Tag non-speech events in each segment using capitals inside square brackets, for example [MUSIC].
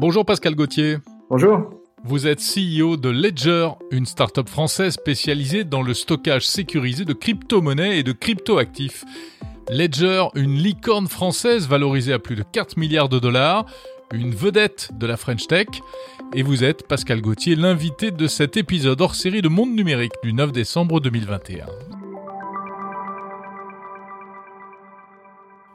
Bonjour Pascal Gauthier. Bonjour. Vous êtes CEO de Ledger, une start-up française spécialisée dans le stockage sécurisé de crypto-monnaies et de crypto-actifs. Ledger, une licorne française valorisée à plus de 4 milliards de dollars, une vedette de la French Tech, et vous êtes, Pascal Gauthier, l'invité de cet épisode hors série de Monde Numérique du 9 décembre 2021.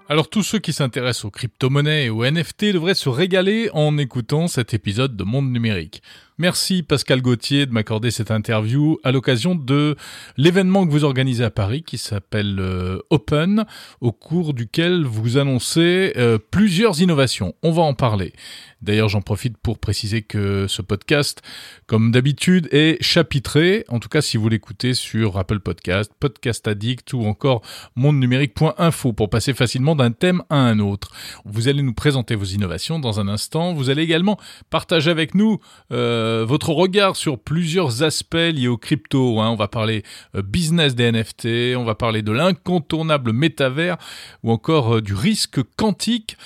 Alors tous ceux qui s'intéressent aux crypto-monnaies et aux NFT devraient se régaler en écoutant cet épisode de Monde Numérique. Merci Pascal Gauthier de m'accorder cette interview à l'occasion de l'événement que vous organisez à Paris qui s'appelle euh, Open, au cours duquel vous annoncez euh, plusieurs innovations. On va en parler. D'ailleurs, j'en profite pour préciser que ce podcast, comme d'habitude, est chapitré. En tout cas, si vous l'écoutez sur Apple Podcast, Podcast Addict ou encore mondenumérique.info pour passer facilement d'un thème à un autre. Vous allez nous présenter vos innovations dans un instant. Vous allez également partager avec nous euh, votre regard sur plusieurs aspects liés aux crypto. Hein. On va parler euh, business des NFT, on va parler de l'incontournable métavers ou encore euh, du risque quantique.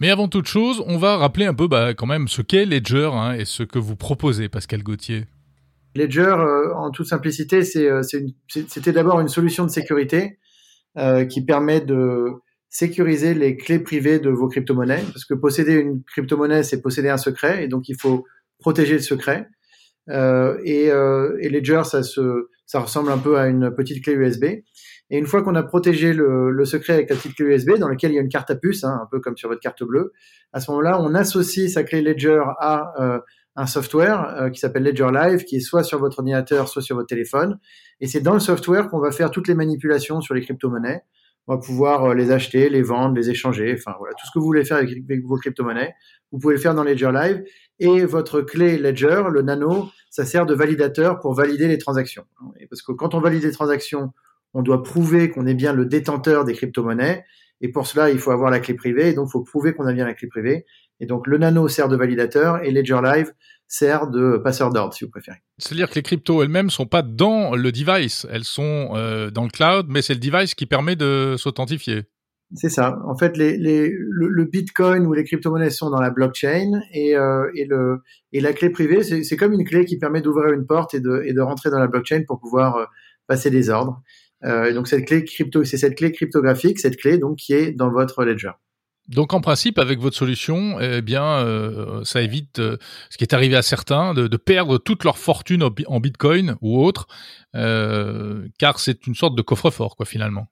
Mais avant toute chose, on va rappeler un peu bah, quand même ce qu'est Ledger hein, et ce que vous proposez, Pascal Gauthier. Ledger, euh, en toute simplicité, euh, c'était d'abord une solution de sécurité euh, qui permet de sécuriser les clés privées de vos crypto-monnaies. Parce que posséder une crypto-monnaie, c'est posséder un secret, et donc il faut protéger le secret. et, et Ledger, ça, se, ça ressemble un peu à une petite clé USB. Et une fois qu'on a protégé le, le, secret avec la petite clé USB, dans laquelle il y a une carte à puce, hein, un peu comme sur votre carte bleue, à ce moment-là, on associe sa clé Ledger à euh, un software euh, qui s'appelle Ledger Live, qui est soit sur votre ordinateur, soit sur votre téléphone. Et c'est dans le software qu'on va faire toutes les manipulations sur les crypto-monnaies. On va pouvoir euh, les acheter, les vendre, les échanger, enfin voilà, tout ce que vous voulez faire avec, avec vos crypto-monnaies, vous pouvez le faire dans Ledger Live. Et votre clé Ledger, le nano, ça sert de validateur pour valider les transactions. Parce que quand on valide les transactions, on doit prouver qu'on est bien le détenteur des crypto-monnaies. Et pour cela, il faut avoir la clé privée. Et donc, il faut prouver qu'on a bien la clé privée. Et donc, le nano sert de validateur et Ledger Live sert de passeur d'ordre, si vous préférez. C'est-à-dire que les cryptos elles-mêmes sont pas dans le device, elles sont euh, dans le cloud, mais c'est le device qui permet de s'authentifier. C'est ça. En fait, le, Bitcoin ou les crypto-monnaies sont dans la blockchain et, euh, la clé privée, c'est comme une clé qui permet d'ouvrir une porte et de, rentrer dans la blockchain pour pouvoir euh, passer des ordres. Euh, donc cette clé crypto, c'est cette clé cryptographique, cette clé donc qui est dans votre ledger. Donc en principe, avec votre solution, eh bien, ça évite ce qui est arrivé à certains de, perdre toute leur fortune en Bitcoin ou autre, car c'est une sorte de coffre-fort, quoi, finalement.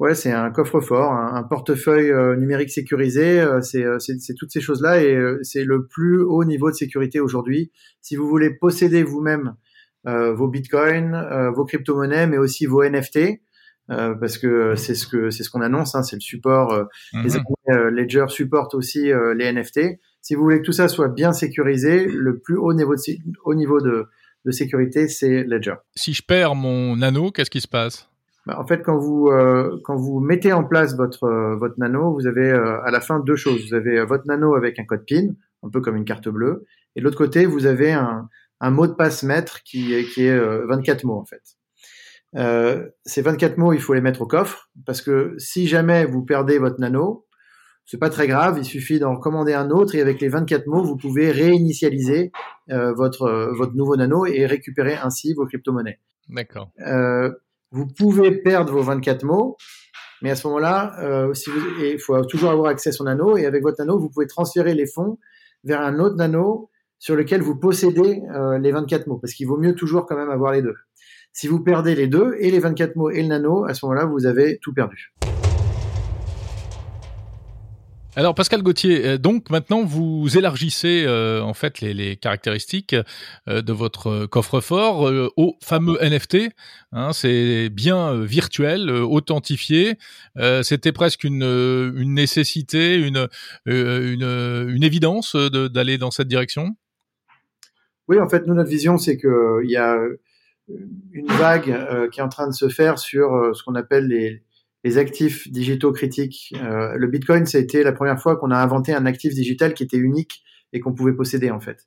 Ouais, c'est un coffre-fort, un, un, portefeuille euh, numérique sécurisé. Euh, c'est toutes ces choses-là et c'est le plus haut niveau de sécurité aujourd'hui. Si vous voulez posséder vous-même euh, vos bitcoins, euh, vos crypto-monnaies, mais aussi vos NFT. Euh, parce que c'est ce que c'est ce qu'on annonce, hein, c'est le support. Les mhm. Ledger supporte aussi les NFT. Si vous voulez que tout ça soit bien sécurisé, le plus haut niveau de, haut niveau de, de sécurité, c'est Ledger. Si je perds mon nano, qu'est-ce qui se passe? Bah, En fait, quand vous euh, quand vous mettez en place votre votre nano, vous avez à la fin deux choses. Vous avez votre nano avec un code PIN, un peu comme une carte bleue, et de l'autre côté, vous avez un un mot de passe maître qui, qui est 24 euh, mots en fait. Euh, ces 24 mots, il faut les mettre au coffre parce que si jamais vous perdez votre nano, c'est pas très grave, il suffit d'en recommander un autre et avec les 24 mots, vous pouvez réinitialiser euh, votre votre nouveau nano et récupérer ainsi vos crypto-monnaies. D'accord. Euh, vous pouvez perdre vos 24 mots, mais à ce moment-là, euh, il faut toujours avoir accès à son nano et avec votre nano, vous pouvez transférer les fonds vers un autre nano sur lequel vous possédez euh, les 24 mots, parce qu'il vaut mieux toujours quand même avoir les deux. Si vous perdez les deux, et les 24 mots et le nano, à ce moment-là, vous avez tout perdu. Alors Pascal Gauthier, euh, donc maintenant vous élargissez euh, en fait les, caractéristiques de votre coffre-fort au fameux NFT. Hein, c'est bien virtuel, authentifié. C'était presque une, nécessité, une, une, une évidence d'aller dans cette direction? Oui, en fait, nous, notre vision, c'est qu'il euh, y a euh, une vague euh, qui est en train de se faire sur ce qu'on appelle les, les, actifs digitaux critiques. le Bitcoin, ça a été la première fois qu'on a inventé un actif digital qui était unique et qu'on pouvait posséder, en fait.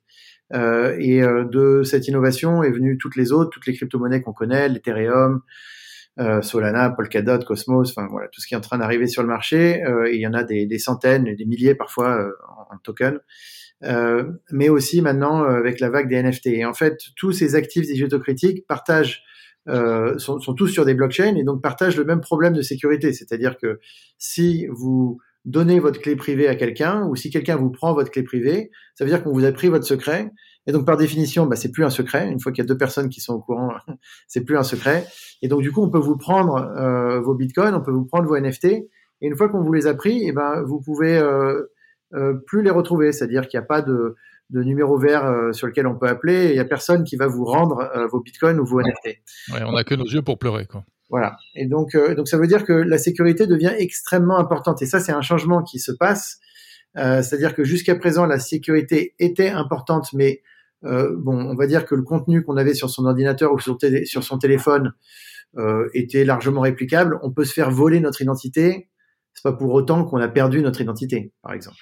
et de cette innovation est venue toutes les autres, toutes les crypto-monnaies qu'on connaît, l'Ethereum, Solana, Polkadot, Cosmos, enfin voilà, tout ce qui est en train d'arriver sur le marché. il y en a des, centaines, des milliers parfois token, mais aussi maintenant avec la vague des NFT. Et en fait, tous ces actifs digitaux critiques partagent sont, sont, tous sur des blockchains et donc partagent le même problème de sécurité. C'est-à-dire que si vous donnez votre clé privée à quelqu'un ou si quelqu'un vous prend votre clé privée, ça veut dire qu'on vous a pris votre secret. Et donc, par définition, bah, c'est plus un secret. Une fois qu'il y a deux personnes qui sont au courant, [LAUGHS] c'est plus un secret. Et donc, du coup, on peut vous prendre euh, vos bitcoins, on peut vous prendre vos NFT. Et une fois qu'on vous les a pris, et eh ben, vous pouvez euh, euh, plus les retrouver. C'est-à-dire qu'il n'y a pas de, de numéro vert euh, sur lequel on peut appeler. Il n'y a personne qui va vous rendre euh, vos bitcoins ou vos NFT. Ouais, on n'a que nos yeux pour pleurer, quoi. Voilà. Et donc, euh, donc ça veut dire que la sécurité devient extrêmement importante. Et ça, c'est un changement qui se passe. Euh, C'est-à-dire que jusqu'à présent, la sécurité était importante, mais euh, bon, on va dire que le contenu qu'on avait sur son ordinateur ou sur, sur son téléphone euh, était largement réplicable. On peut se faire voler notre identité. C'est pas pour autant qu'on a perdu notre identité, par exemple.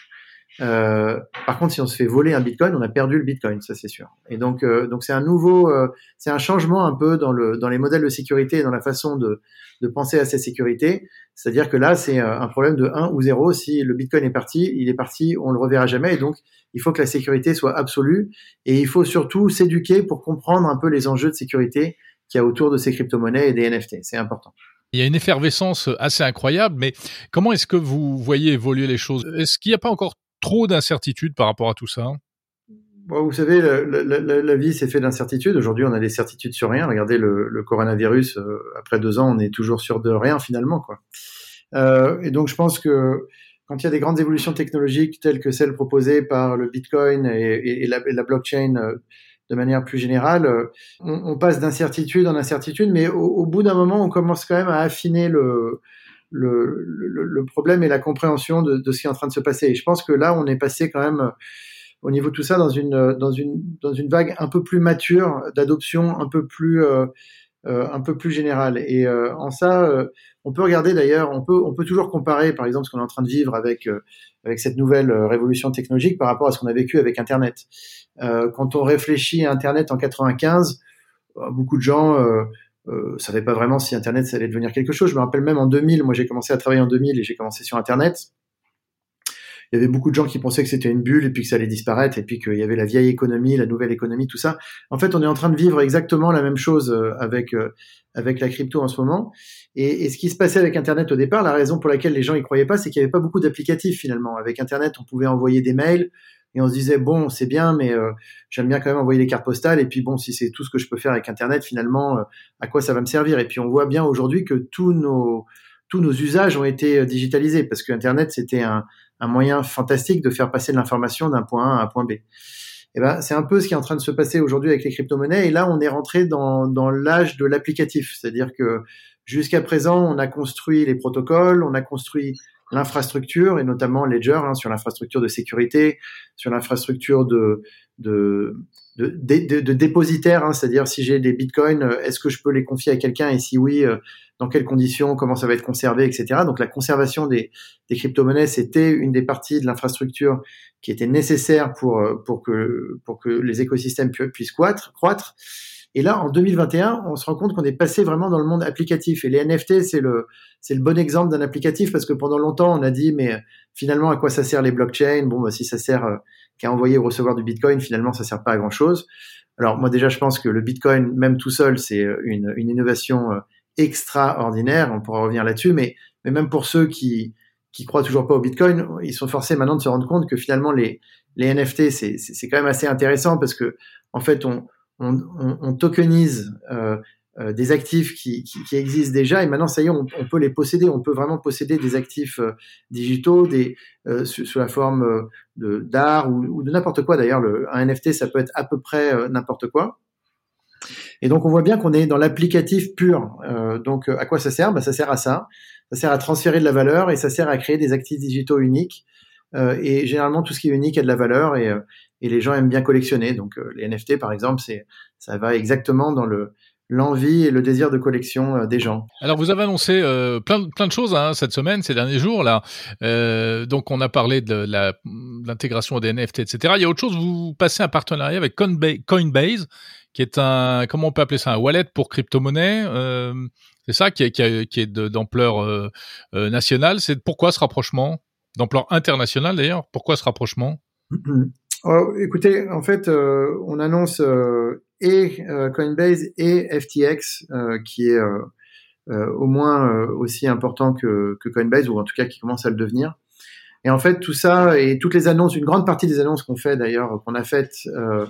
Euh, par contre, si on se fait voler un Bitcoin, on a perdu le Bitcoin, ça c'est sûr. Et donc, euh, donc c'est un nouveau, euh, c'est un changement un peu dans le dans les modèles de sécurité et dans la façon de de penser à ces sécurités. C'est-à-dire que là, c'est un problème de 1 ou 0. Si le Bitcoin est parti, il est parti, on le reverra jamais. Et donc, il faut que la sécurité soit absolue. Et il faut surtout s'éduquer pour comprendre un peu les enjeux de sécurité qu'il y a autour de ces crypto-monnaies et des NFT. C'est important. Il y a une effervescence assez incroyable, mais comment est-ce que vous voyez évoluer les choses? Est-ce qu'il n'y a pas encore trop d'incertitudes par rapport à tout ça Vous savez, la, vie c'est fait d'incertitudes. Aujourd'hui, on a des certitudes sur rien. Regardez le, coronavirus. Euh, après deux ans, on est toujours sûr de rien finalement. Euh, et donc, je pense que quand il y a des grandes évolutions technologiques telles que celles proposées par le Bitcoin et, la, blockchain euh, de manière plus générale, on, passe d'incertitude en incertitude, mais au bout d'un moment, on commence quand même à affiner le, le, problème et la compréhension de, ce qui est en train de se passer. Et je pense que là, on est passé quand même au niveau de tout ça dans une dans une dans une vague un peu plus mature d'adoption, un peu plus euh, euh, un peu plus générale. Et euh, en ça, euh, on peut regarder d'ailleurs, on peut on peut toujours comparer, par exemple, ce qu'on est en train de vivre avec euh, avec cette nouvelle révolution technologique par rapport à ce qu'on a vécu avec Internet. quand on réfléchit à Internet en 95, beaucoup de gens euh, savais pas vraiment si Internet ça allait devenir quelque chose. Je me rappelle même en 2000, moi j'ai commencé à travailler en 2000 et j'ai commencé sur Internet. Il y avait beaucoup de gens qui pensaient que c'était une bulle et puis que ça allait disparaître et puis qu'il y avait la vieille économie, la nouvelle économie, tout ça. En fait, on est en train de vivre exactement la même chose euh, avec euh, avec la crypto en ce moment. Et, et, ce qui se passait avec Internet au départ, la raison pour laquelle les gens y croyaient pas, c'est qu'il y avait pas beaucoup d'applicatifs finalement. Avec Internet, on pouvait envoyer des mails, et on se disait bon c'est bien mais euh, j'aime bien quand même envoyer des cartes postales et puis bon si c'est tout ce que je peux faire avec internet finalement euh, à quoi ça va me servir? Et puis on voit bien aujourd'hui que tous nos tous nos usages ont été euh, digitalisés parce que internet c'était un, un moyen fantastique de faire passer de l'information d'un point A à un point B. Et ben, c'est un peu ce qui est en train de se passer aujourd'hui avec les crypto-monnaies. Et là, on est rentré dans, dans l'âge de l'applicatif. C'est-à-dire que jusqu'à présent, on a construit les protocoles, on a construit l'infrastructure et notamment Ledger hein, sur l'infrastructure de sécurité, sur l'infrastructure de de, de, de, de dépositaire, hein, c'est-à-dire si j'ai des bitcoins, euh, est-ce que je peux les confier à quelqu'un et si oui, euh, dans quelles conditions, comment ça va être conservé, etc. Donc la conservation des, des crypto-monnaies, c'était une des parties de l'infrastructure qui était nécessaire pour euh, pour que pour que les écosystèmes puissent croître. croître. Et là, en 2021, on se rend compte qu'on est passé vraiment dans le monde applicatif. Et les NFT, c'est le, c'est le bon exemple d'un applicatif parce que pendant longtemps, on a dit, mais finalement, à quoi ça sert les blockchains? Bon, bah, si ça sert euh, qu'à envoyer ou recevoir du Bitcoin, finalement, ça sert pas à grand chose. Alors, moi, déjà, je pense que le Bitcoin, même tout seul, c'est euh, une, une innovation euh, extraordinaire. On pourra revenir là-dessus. Mais, mais même pour ceux qui, qui croient toujours pas au Bitcoin, ils sont forcés maintenant de se rendre compte que finalement, les, les NFT, c'est, c'est quand même assez intéressant parce que, en fait, on, on, on, on tokenise euh, euh, des actifs qui, qui, qui, existent déjà et maintenant ça y est, on, on, peut les posséder. On peut vraiment posséder des actifs euh, digitaux, des euh, sous, sous, la forme euh, d'art ou, ou, de n'importe quoi. D'ailleurs, un NFT ça peut être à peu près n'importe quoi. Et donc on voit bien qu'on est dans l'applicatif pur. donc à quoi ça sert? Bah, Ça sert à ça. Ça sert à transférer de la valeur et ça sert à créer des actifs digitaux uniques. et généralement tout ce qui est unique a de la valeur et et les gens aiment bien collectionner. Donc euh, les NFT par exemple, c'est ça va exactement dans le l'envie et le désir de collection euh, des gens. Alors vous avez annoncé euh, plein, plein de choses hein, cette semaine, ces derniers jours là. Euh, donc on a parlé de l'intégration des NFT, etc. Il y a autre chose, vous passez un partenariat avec Coinbase, qui est un, comment on peut appeler ça, un wallet pour crypto-monnaie. C'est ça qui est, qui est, qui est d'ampleur nationale. C'est pourquoi ce rapprochement? D'ampleur internationale d'ailleurs? Pourquoi ce rapprochement? [CLEARS THROAT] Écoutez, en fait, on annonce et Coinbase et FTX, qui est au moins aussi important que, Coinbase, ou en tout cas qui commence à le devenir. Et en fait, tout ça et toutes les annonces, une grande partie des annonces qu'on fait d'ailleurs, qu'on a faites euh,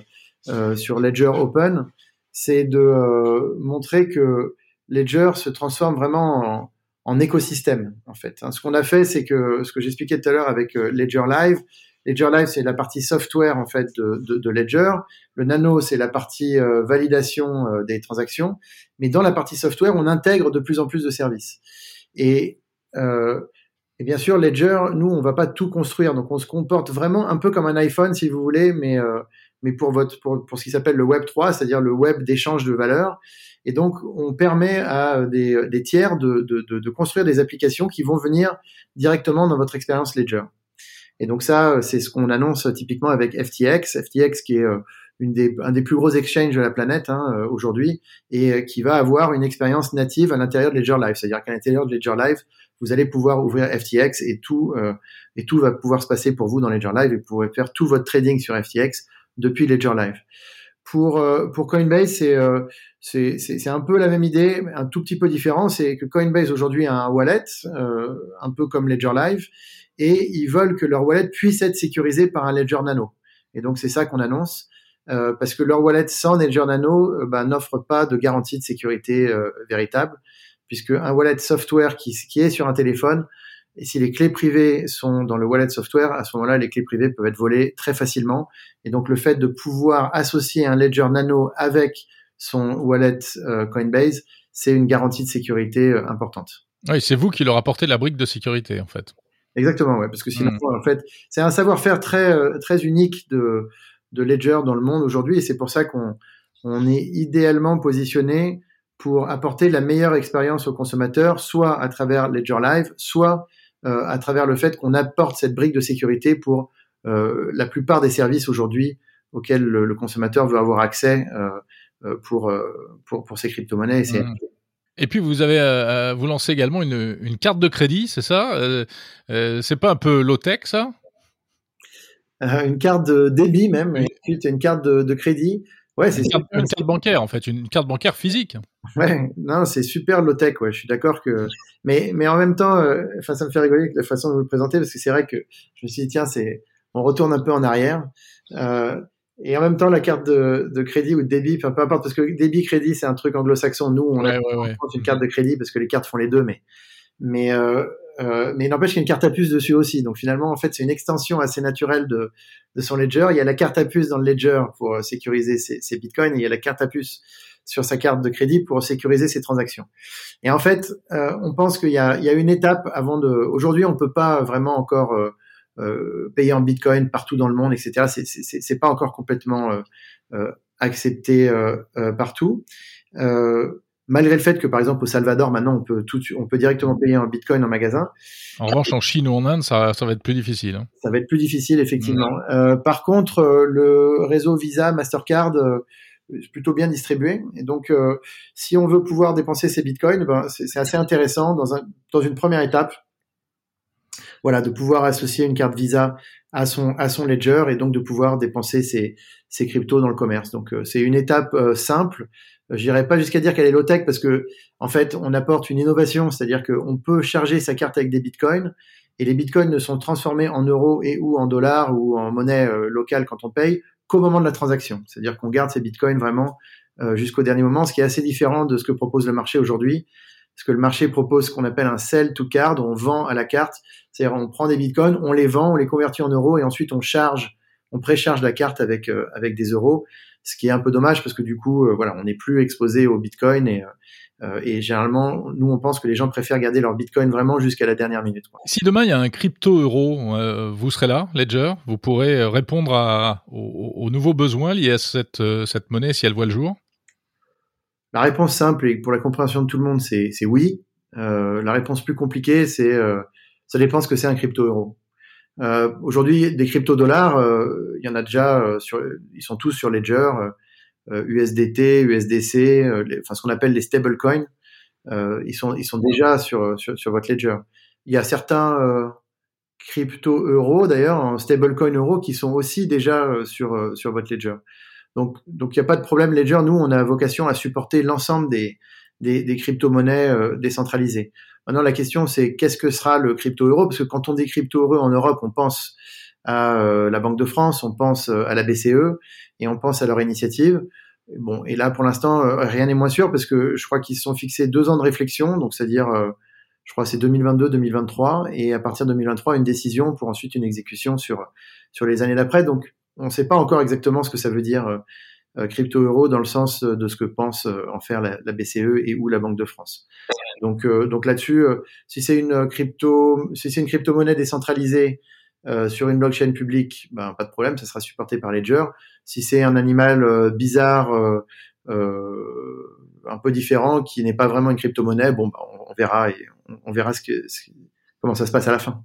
euh, sur Ledger Open, c'est de euh, montrer que Ledger se transforme vraiment en, écosystème en fait. Hein, ce qu'on a fait, c'est que ce que j'expliquais tout à l'heure avec Ledger Live, Ledger Live c'est la partie software en fait de, Ledger, le Nano c'est la partie validation des transactions, mais dans la partie software on intègre de plus en plus de services. Et euh, et bien sûr, Ledger, nous, on va pas tout construire, donc on se comporte vraiment un peu comme un iPhone, si vous voulez, mais euh, mais pour votre pour, pour ce qui s'appelle le Web 3, c'est-à-dire le web d'échange de valeurs. Et donc, on permet à des, tiers de, de, construire des applications qui vont venir directement dans votre expérience Ledger. Et donc ça, c'est ce qu'on annonce typiquement avec FTX, FTX qui est euh, une des, un des plus gros exchanges de la planète hein, euh, aujourd'hui et qui va avoir une expérience native à l'intérieur de Ledger Live. C'est-à-dire qu'à l'intérieur de Ledger Live, vous allez pouvoir ouvrir FTX et tout euh, et tout va pouvoir se passer pour vous dans Ledger Live et vous pourrez faire tout votre trading sur FTX depuis Ledger Live. Pour euh, pour Coinbase, c'est euh, c'est un peu la même idée, un tout petit peu différent, c'est que Coinbase aujourd'hui a un wallet un peu comme Ledger Live et ils veulent que leur wallet puisse être sécurisé par un Ledger Nano. Et donc c'est ça qu'on annonce. Euh, parce que leur wallet sans Ledger Nano bah, n'offre pas de garantie de sécurité véritable puisque un wallet software qui, qui est sur un téléphone, et si les clés privées sont dans le wallet software, à ce moment-là, les clés privées peuvent être volées très facilement. Et donc, le fait de pouvoir associer un Ledger Nano avec son wallet euh, Coinbase, c'est une garantie de sécurité euh, importante. Oui, c'est vous qui leur apportez la brique de sécurité, en fait. Exactement, ouais, parce que sinon, hmm. en fait, c'est un savoir-faire très euh, très unique de de Ledger dans le monde aujourd'hui, et c'est pour ça qu'on on est idéalement positionné pour apporter la meilleure expérience aux consommateurs, soit à travers Ledger Live, soit euh, à travers le fait qu'on apporte cette brique de sécurité pour euh, la plupart des services aujourd'hui auxquels le, consommateur veut avoir accès euh, pour, pour, pour ses crypto-monnaies. Et, mmh. Et puis vous avez vous lancez également une, une carte de crédit, c'est ça C'est pas un peu low tech ça Une carte de débit même, oui. une carte de, de crédit Ouais, c'est une, carte, bancaire en fait, une, carte bancaire physique. Ouais, non, c'est super low tech. Ouais, je suis d'accord que, mais mais en même temps, euh, enfin, ça me fait rigoler la façon de vous le présenter parce que c'est vrai que je me suis dit tiens, c'est, on retourne un peu en arrière. Euh, et en même temps, la carte de, de crédit ou de débit, peu importe, parce que débit crédit c'est un truc anglo-saxon. Nous, on a une carte de crédit parce que les cartes font les deux, mais mais euh, euh, mais il n'empêche qu'il y a une carte à puce dessus aussi. Donc finalement, en fait, c'est une extension assez naturelle de, de son ledger. Il y a la carte à puce dans le ledger pour euh, sécuriser ses, ses, bitcoins et il y a la carte à puce sur sa carte de crédit pour sécuriser ses transactions. Et en fait, euh, on pense qu'il y a, il y a une étape avant de. Aujourd'hui, on peut pas vraiment encore euh, euh payer en bitcoin partout dans le monde, etc. C'est, c'est, c'est pas encore complètement accepté partout. Euh, malgré le fait que par exemple au Salvador maintenant on peut tout on peut directement payer en bitcoin en magasin. En revanche en Chine ou en Inde ça, ça va être plus difficile. Hein. Ça va être plus difficile effectivement. Mmh. Euh, par contre euh, le réseau Visa Mastercard euh, est plutôt bien distribué et donc euh, si on veut pouvoir dépenser ses bitcoins ben, c'est assez intéressant dans un dans une première étape voilà de pouvoir associer une carte Visa à son à son ledger et donc de pouvoir dépenser ses ses cryptos dans le commerce. Donc c'est une étape simple J'irai pas jusqu'à dire qu'elle est low tech parce que en fait, on apporte une innovation, c'est-à-dire qu'on peut charger sa carte avec des bitcoins et les bitcoins ne sont transformés en euros et ou en dollars ou en monnaie euh, locale quand on paye qu'au moment de la transaction. C'est-à-dire qu'on garde ces bitcoins vraiment euh, jusqu'au dernier moment, ce qui est assez différent de ce que propose le marché aujourd'hui. Parce que le marché propose ce qu'on appelle un sell to card, on vend à la carte, c'est-à-dire on prend des bitcoins, on les vend, on les convertit en euros et ensuite on charge, on précharge la carte avec euh, avec des euros ce qui est un peu dommage parce que du coup, euh, voilà, on n'est plus exposé au Bitcoin et, euh, et généralement, nous, on pense que les gens préfèrent garder leur Bitcoin vraiment jusqu'à la dernière minute. Si demain il y a un crypto euro, euh, vous serez là, Ledger, vous pourrez répondre à, aux, nouveaux besoins liés à cette, cette monnaie si elle voit le jour. La réponse simple et pour la compréhension de tout le monde, c'est oui. la réponse plus compliquée, c'est ça dépend ce que c'est un crypto euro. Euh, Aujourd'hui, des crypto-dollars, euh, il y en a déjà, euh, sur, ils sont tous sur Ledger, USDT, euh, USDC, enfin ce qu'on appelle les stablecoins. ils sont ils sont déjà sur, sur, votre Ledger. Il y a certains crypto euro d'ailleurs, stablecoin euro qui sont aussi déjà sur sur votre ledger. Donc donc il n'y a pas de problème ledger. Nous on a vocation à supporter l'ensemble des des, crypto-monnaies décentralisées. Maintenant la question c'est qu'est-ce que sera le crypto euro? Parce que quand on dit crypto euro en Europe on pense à la Banque de France, on pense à la BCE et on pense à leur initiative. Bon, et là, pour l'instant, euh, rien n'est moins sûr parce que je crois qu'ils se sont fixés deux ans de réflexion, donc c'est-à-dire, euh, je crois, c'est 2022-2023, et à partir de 2023, une décision pour ensuite une exécution sur sur les années d'après. Donc, on ne sait pas encore exactement ce que ça veut dire euh, crypto euro dans le sens de ce que pense en faire la, BCE et ou la Banque de France. Donc, donc là-dessus, si c'est une crypto, si c'est une crypto-monnaie décentralisée sur une blockchain publique, ben pas de problème, ça sera supporté par Ledger. Si c'est un animal euh, bizarre, euh, euh, un peu différent, qui n'est pas vraiment une crypto-monnaie, bon, bah, on, verra et on, verra comment ça se passe à la fin.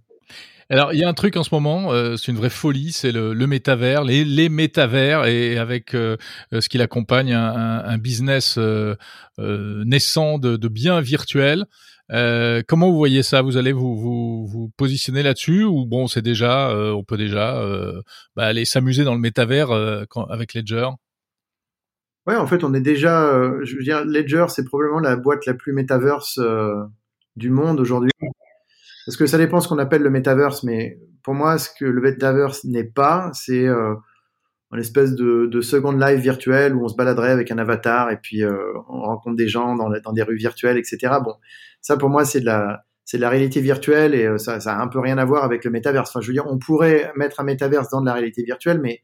Alors, il y a un truc en ce moment, c'est une vraie folie, c'est le, le métavers, les, les métavers, et avec ce qui l'accompagne, un, un, business naissant de, de biens virtuels. Euh, comment vous voyez ça? Vous allez vous vous, vous positionner là-dessus ou bon, c'est déjà, euh, on peut déjà euh, bah, aller s'amuser dans le métavers avec Ledger? Ouais, en fait, on est déjà, je veux dire, Ledger, c'est probablement la boîte la plus metaverse du monde aujourd'hui. Parce que ça dépend ce qu'on appelle le metaverse, mais pour moi, ce que le metaverse n'est pas, c'est une espèce de, de second live virtuel où on se baladerait avec un avatar et puis on rencontre des gens dans, dans des rues virtuelles, etc. Bon, ça, pour moi, c'est de la, c'est la réalité virtuelle et euh, ça, ça a un peu rien à voir avec le métaverse. Enfin, je veux dire, on pourrait mettre un métaverse dans de la réalité virtuelle, mais,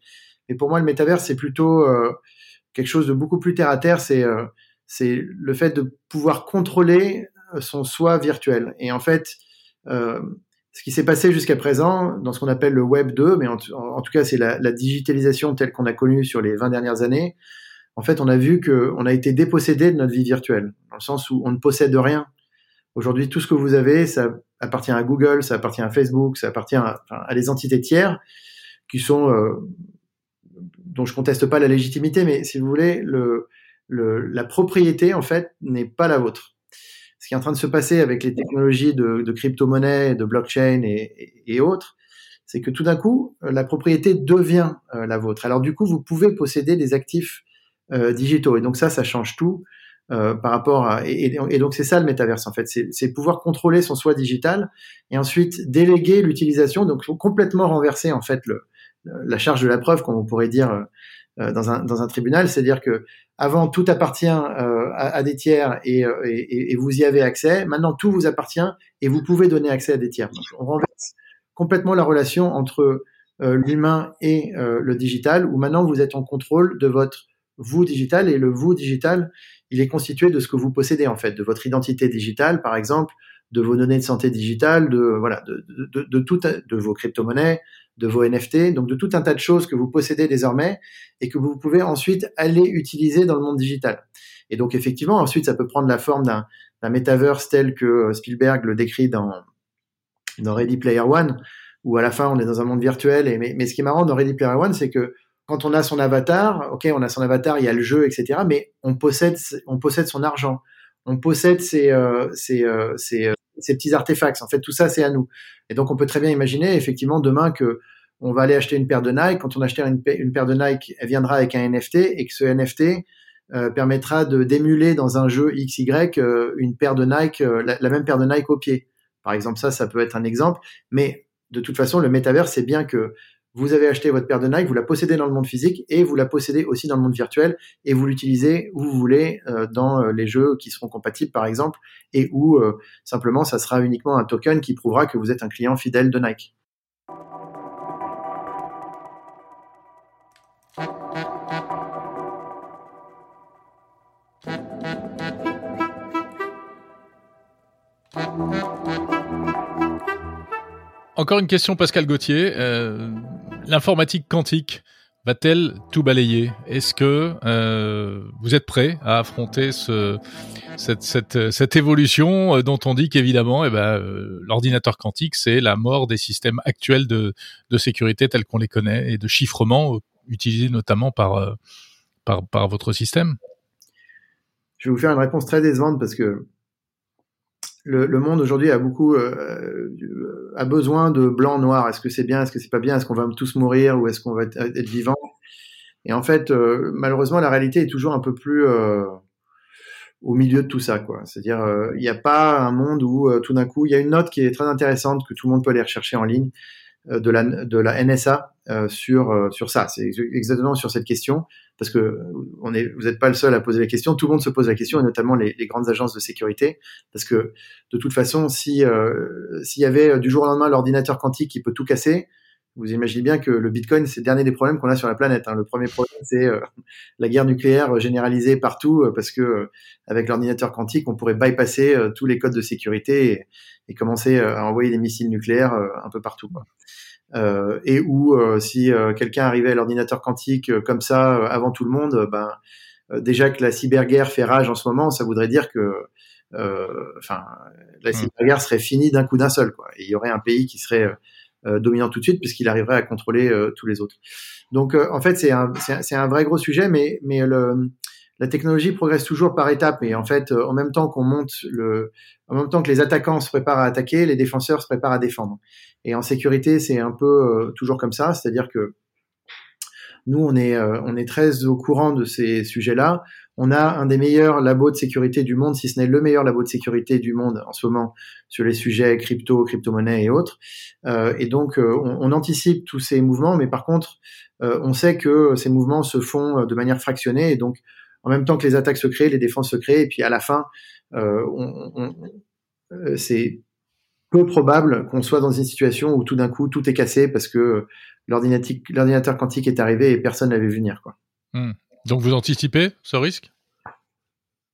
mais pour moi, le métaverse, c'est plutôt euh, quelque chose de beaucoup plus terre à terre. C'est, euh, c'est le fait de pouvoir contrôler son soi virtuel. Et en fait, ce qui s'est passé jusqu'à présent dans ce qu'on appelle le Web 2, mais en, tout cas, c'est la, digitalisation telle qu'on a connue sur les 20 dernières années. En fait, on a vu qu'on a été dépossédé de notre vie virtuelle, dans le sens où on ne possède rien Aujourd'hui, tout ce que vous avez, ça appartient à Google, ça appartient à Facebook, ça appartient à, à des entités tiers qui sont euh, dont je conteste pas la légitimité, mais si vous voulez, le, le, la propriété en fait n'est pas la vôtre. Ce qui est en train de se passer avec les technologies de, crypto-monnaie, de blockchain et, autres, c'est que tout d'un coup, la propriété devient euh, la vôtre. Alors du coup, vous pouvez posséder des actifs euh, digitaux. Et donc ça, ça change tout. Euh, par rapport à et, donc c'est ça le métaverse en fait, c'est pouvoir contrôler son soi digital et ensuite déléguer l'utilisation, donc complètement renverser en fait le, la charge de la preuve, comme on pourrait dire euh, euh, dans un dans un tribunal, c'est-à-dire que avant tout appartient à, à, des tiers et, et, et, vous y avez accès, maintenant tout vous appartient et vous pouvez donner accès à des tiers. Donc on renverse complètement la relation entre l'humain et le digital, où maintenant vous êtes en contrôle de votre vous digital et le vous digital il est constitué de ce que vous possédez en fait, de votre identité digitale par exemple, de vos données de santé digitale, de voilà, de, de, tout, de vos crypto-monnaies, de vos NFT, donc de tout un tas de choses que vous possédez désormais et que vous pouvez ensuite aller utiliser dans le monde digital. Et donc effectivement, ensuite, ça peut prendre la forme d'un, d'un metaverse tel que Spielberg le décrit dans, dans Ready Player One, où à la fin on est dans un monde virtuel. Et mais, ce qui est marrant dans Ready Player One, c'est que quand on a son avatar, ok, on a son avatar, il y a le jeu, etc. Mais on possède, on possède son argent, on possède ses, euh, ses, euh, ses, euh, ses, petits artefacts. En fait, tout ça, c'est à nous. Et donc, on peut très bien imaginer, effectivement, demain que on va aller acheter une paire de Nike. Quand on achètera une, paire de Nike, elle viendra avec un NFT et que ce NFT euh, permettra de d'émuler dans un jeu XY euh, une paire de Nike, la, la, même paire de Nike au pied. Par exemple, ça, ça peut être un exemple. Mais de toute façon, le métavers, c'est bien que vous avez acheté votre paire de Nike, vous la possédez dans le monde physique et vous la possédez aussi dans le monde virtuel et vous l'utilisez où vous voulez euh, dans euh, les jeux qui seront compatibles par exemple et où euh, simplement ça sera uniquement un token qui prouvera que vous êtes un client fidèle de Nike. Encore une question, Pascal Gauthier. L'informatique quantique va-t-elle tout balayer? Est-ce que euh, vous êtes prêt à affronter ce, cette, cette, évolution euh, dont on dit qu'évidemment, eh ben, euh, l'ordinateur quantique, c'est la mort des systèmes actuels de, sécurité tels qu'on les connaît et de chiffrement utilisés notamment par, par, par votre système? Je vais vous faire une réponse très décevante parce que le, monde aujourd'hui a beaucoup euh, a besoin de blanc noir. Est-ce que c'est bien? Est-ce que c'est pas bien? Est-ce qu'on va tous mourir ou est-ce qu'on va être, vivant? Et en fait, euh, malheureusement, la réalité est toujours un peu plus euh, au milieu de tout ça, quoi. C'est-à-dire, il n'y a pas un monde où tout d'un coup, il y a une note qui est très intéressante que tout le monde peut aller rechercher en ligne de la de la NSA sur sur ça. C'est exactement sur cette question parce que on est, vous n'êtes pas le seul à poser la question, tout le monde se pose la question, et notamment les, les grandes agences de sécurité, parce que de toute façon, si euh, s'il y avait euh, du jour au lendemain l'ordinateur quantique qui peut tout casser, vous imaginez bien que le Bitcoin, c'est le dernier des problèmes qu'on a sur la planète. Hein. Le premier problème, c'est euh, [LAUGHS] la guerre nucléaire généralisée partout, parce que avec l'ordinateur quantique, on pourrait bypasser tous les codes de sécurité et, et commencer à envoyer des missiles nucléaires un peu partout. Quoi. Euh, et où euh, si euh, quelqu'un arrivait à l'ordinateur quantique comme ça avant tout le monde, ben déjà que la cyberguerre fait rage en ce moment, ça voudrait dire que enfin la hmm. cyberguerre serait finie d'un coup d'un seul quoi. Et il y aurait un pays qui serait dominant tout de suite puisqu'il arriverait à contrôler tous les autres. Donc en fait c'est un, c'est un, vrai gros sujet, mais mais le, la technologie progresse toujours par étapes et en fait en même temps qu'on monte le en même temps que les attaquants se préparent à attaquer, les défenseurs se préparent à défendre. Et en sécurité, c'est un peu euh, toujours comme ça, c'est-à-dire que nous, on est, euh, on est très au courant de ces sujets-là. On a un des meilleurs labos de sécurité du monde, si ce n'est le meilleur labo de sécurité du monde en ce moment sur les sujets crypto, crypto-monnaie et autres. Euh, et donc, on, on, anticipe tous ces mouvements, mais par contre, on sait que ces mouvements se font de manière fractionnée. Et donc, en même temps que les attaques se créent, les défenses se créent. Et puis, à la fin, on, on, c'est peu probable qu'on soit dans une situation où tout d'un coup tout est cassé parce que l'ordinateur quantique est arrivé et personne l'avait vu venir. Quoi. Hmm. Donc vous anticipez ce risque?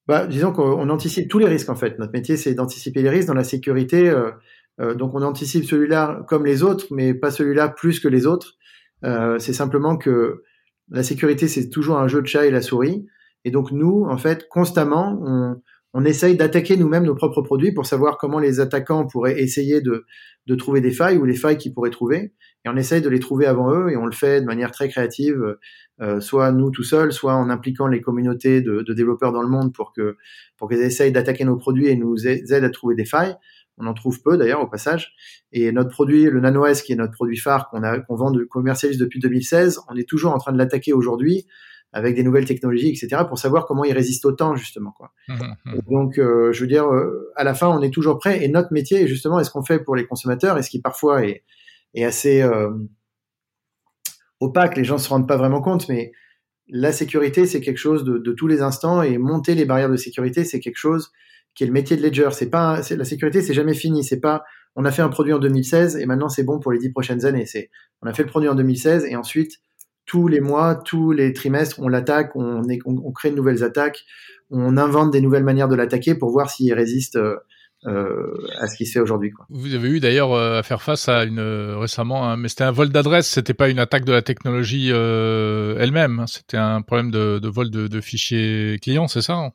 Bah, Disons qu'on anticipe tous les risques en fait. Notre métier c'est d'anticiper les risques dans la sécurité. Euh, euh, donc on anticipe celui-là comme les autres, mais pas celui-là plus que les autres. Euh, c'est simplement que la sécurité c'est toujours un jeu de chat et la souris. Et donc nous, en fait, constamment, on, essaye d'attaquer nous-mêmes nos propres produits pour savoir comment les attaquants pourraient essayer de, trouver des failles ou les failles qu'ils pourraient trouver. Et on essaye de les trouver avant eux et on le fait de manière très créative, euh, soit nous tout seuls, soit en impliquant les communautés de, de développeurs dans le monde pour que pour qu'ils essayent d'attaquer nos produits et nous aident à trouver des failles. On en trouve peu d'ailleurs au passage. Et notre produit, le Nano S, qui est notre produit phare qu'on a qu'on vend de commercialise depuis 2016, on est toujours en train de l'attaquer aujourd'hui avec des nouvelles technologies, etc., pour savoir comment ils résistent au temps, justement. Quoi. Mmh, mmh. Donc, euh, je veux dire, euh, à la fin, on est toujours prêt. Et notre métier, justement, est ce qu'on fait pour les consommateurs, et ce qui parfois est, est assez euh, opaque, les gens se rendent pas vraiment compte, mais la sécurité, c'est quelque chose de, tous les instants, et monter les barrières de sécurité, c'est quelque chose qui est le métier de Ledger. C'est pas, la sécurité, c'est jamais fini. C'est pas, on a fait un produit en 2016 et maintenant c'est bon pour les dix prochaines années. C'est, on a fait le produit en 2016 et ensuite tous les mois, tous les trimestres, on l'attaque, on, crée de nouvelles attaques, on invente des nouvelles manières de l'attaquer pour voir s'il résiste euh, à ce qui se fait aujourd'hui. Vous avez eu d'ailleurs euh, à faire face à une récemment, mais c'était un vol d'adresse, c'était pas une attaque de la technologie elle-même, hein. c'était un problème de, vol de, fichiers clients, c'est ça hein?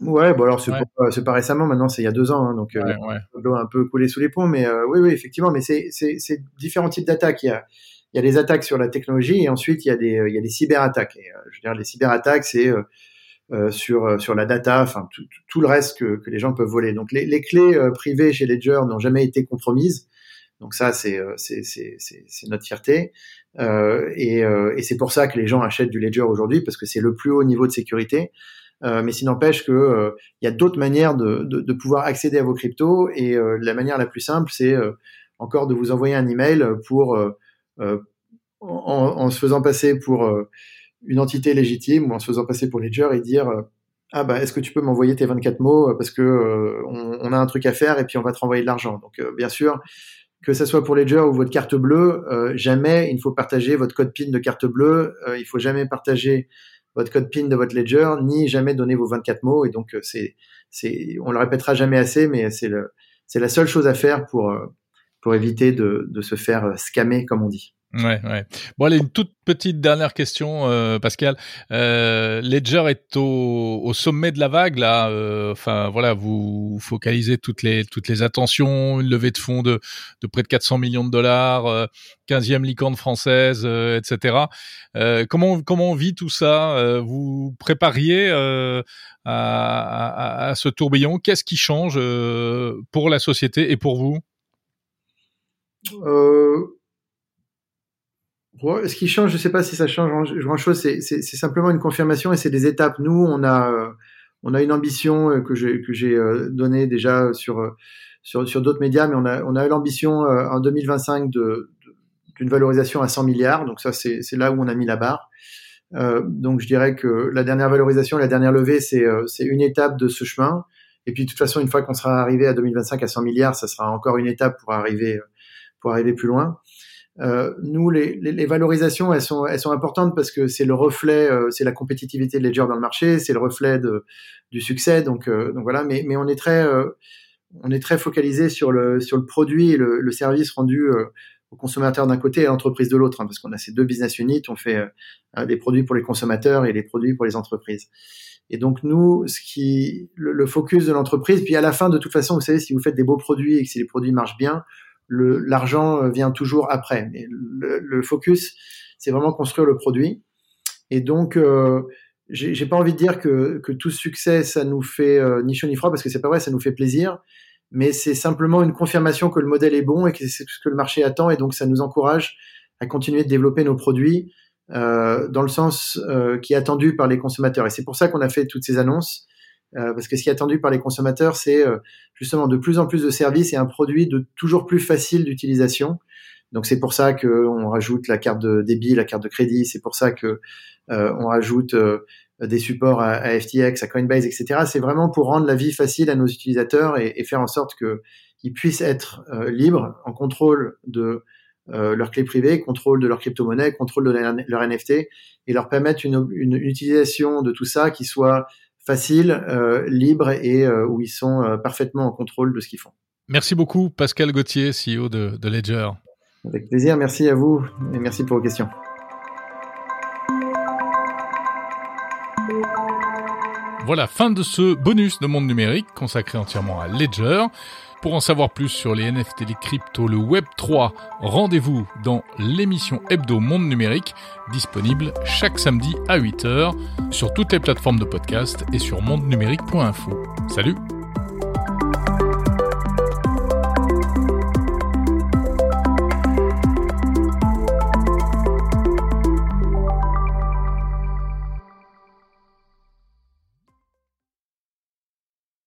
Ouais, bon alors c'est pas, pas, récemment, maintenant c'est il y a deux ans, hein, donc ouais, un peu coulé sous les ponts, mais oui, oui, effectivement, mais c'est différents types d'attaques. Il y a il y a des attaques sur la technologie et ensuite il y a des, il y a des cyberattaques. Et, euh, je veux dire, les cyberattaques, c'est euh, euh, sur sur la data, enfin tout, tout, le reste que, que les gens peuvent voler. Donc les, les clés privées chez Ledger n'ont jamais été compromises. Donc ça, c'est notre fierté. Euh, et, et c'est pour ça que les gens achètent du Ledger aujourd'hui parce que c'est le plus haut niveau de sécurité. Euh, mais s'il n'empêche que il y a d'autres manières de, de, de, pouvoir accéder à vos cryptos et la manière la plus simple, c'est encore de vous envoyer un email pour euh, en, se faisant passer pour euh, une entité légitime ou en se faisant passer pour Ledger et dire euh, ah bah est-ce que tu peux m'envoyer tes 24 mots parce que on, a un truc à faire et puis on va te renvoyer de l'argent. Donc bien sûr que ça soit pour Ledger ou votre carte bleue, jamais il ne faut partager votre code PIN de carte bleue, il faut jamais partager votre code PIN de votre Ledger ni jamais donner vos 24 mots et donc c'est c'est on le répétera jamais assez mais c'est le c'est la seule chose à faire pour pour éviter de, de se faire scammer, comme on dit. Ouais, ouais. Bon, allez, une toute petite dernière question, euh, Pascal. Euh, Ledger est au, au, sommet de la vague là. Euh, enfin, voilà, vous focalisez toutes les toutes les attentions, une levée de fonds de, de près de 400 millions de dollars, euh, 15e licorne française, euh, etc. Euh, comment comment on vit tout ça Vous prépariez à, à, à, ce tourbillon? Qu'est-ce qui change pour la société et pour vous? Euh, ce qui change, je ne sais pas si ça change grand-chose, c'est simplement une confirmation et c'est des étapes. Nous, on a, euh, on a une ambition euh, que j'ai euh, donnée déjà sur, sur, d'autres médias, mais on a, on a l'ambition en 2025 de, d'une valorisation à 100 milliards. Donc ça, c'est là où on a mis la barre. Donc je dirais que la dernière valorisation, la dernière levée, c'est une étape de ce chemin. Et puis de toute façon, une fois qu'on sera arrivé à 2025 à 100 milliards, ça sera encore une étape pour arriver pour arriver plus loin. Euh, nous, les, les, les, valorisations, elles sont, elles sont importantes parce que c'est le reflet, euh, c'est la compétitivité de Ledger dans le marché, c'est le reflet de, du succès. Donc, euh, donc voilà. Mais, mais on est très, euh, on est très focalisé sur le, sur le produit et le, le service rendu aux consommateurs d'un côté et à l'entreprise de l'autre, hein, parce qu'on a ces deux business units. On fait les produits pour les consommateurs et les produits pour les entreprises. Et donc nous, ce qui, le, le focus de l'entreprise, puis à la fin, de toute façon, vous savez, si vous faites des beaux produits et que si les produits marchent bien, l'argent euh, vient toujours après. Mais le, le focus, c'est vraiment construire le produit. Et donc, euh, j'ai pas envie de dire que, que, tout succès, ça nous fait euh, ni chaud ni froid, parce que c'est pas vrai, ça nous fait plaisir. Mais c'est simplement une confirmation que le modèle est bon et que c'est ce que le marché attend. Et donc, ça nous encourage à continuer de développer nos produits euh, dans le sens euh, qui est attendu par les consommateurs. Et c'est pour ça qu'on a fait toutes ces annonces. Euh, parce que ce qui est attendu par les consommateurs, c'est euh, justement de plus en plus de services et un produit de toujours plus facile d'utilisation. Donc c'est pour ça qu'on rajoute la carte de débit, la carte de crédit. C'est pour ça que euh, on rajoute des supports à, à, FTX, à Coinbase, etc. C'est vraiment pour rendre la vie facile à nos utilisateurs et, et faire en sorte qu'ils puissent être libres, en contrôle de leurs clés privées, contrôle de leur crypto-monnaie, contrôle de leur NFT, et leur permettre une, une, utilisation de tout ça qui soit facile, euh, libre et euh, où ils sont euh, parfaitement en contrôle de ce qu'ils font. Merci beaucoup Pascal Gauthier, CEO de, de Ledger. Avec plaisir, merci à vous et merci pour vos questions. Voilà, fin de ce bonus de monde numérique consacré entièrement à Ledger. Pour en savoir plus sur les NFT, les cryptos, le Web 3, rendez-vous dans l'émission Hebdo Monde Numérique, disponible chaque samedi à 8h sur toutes les plateformes de podcast et sur mondenumérique.info. Salut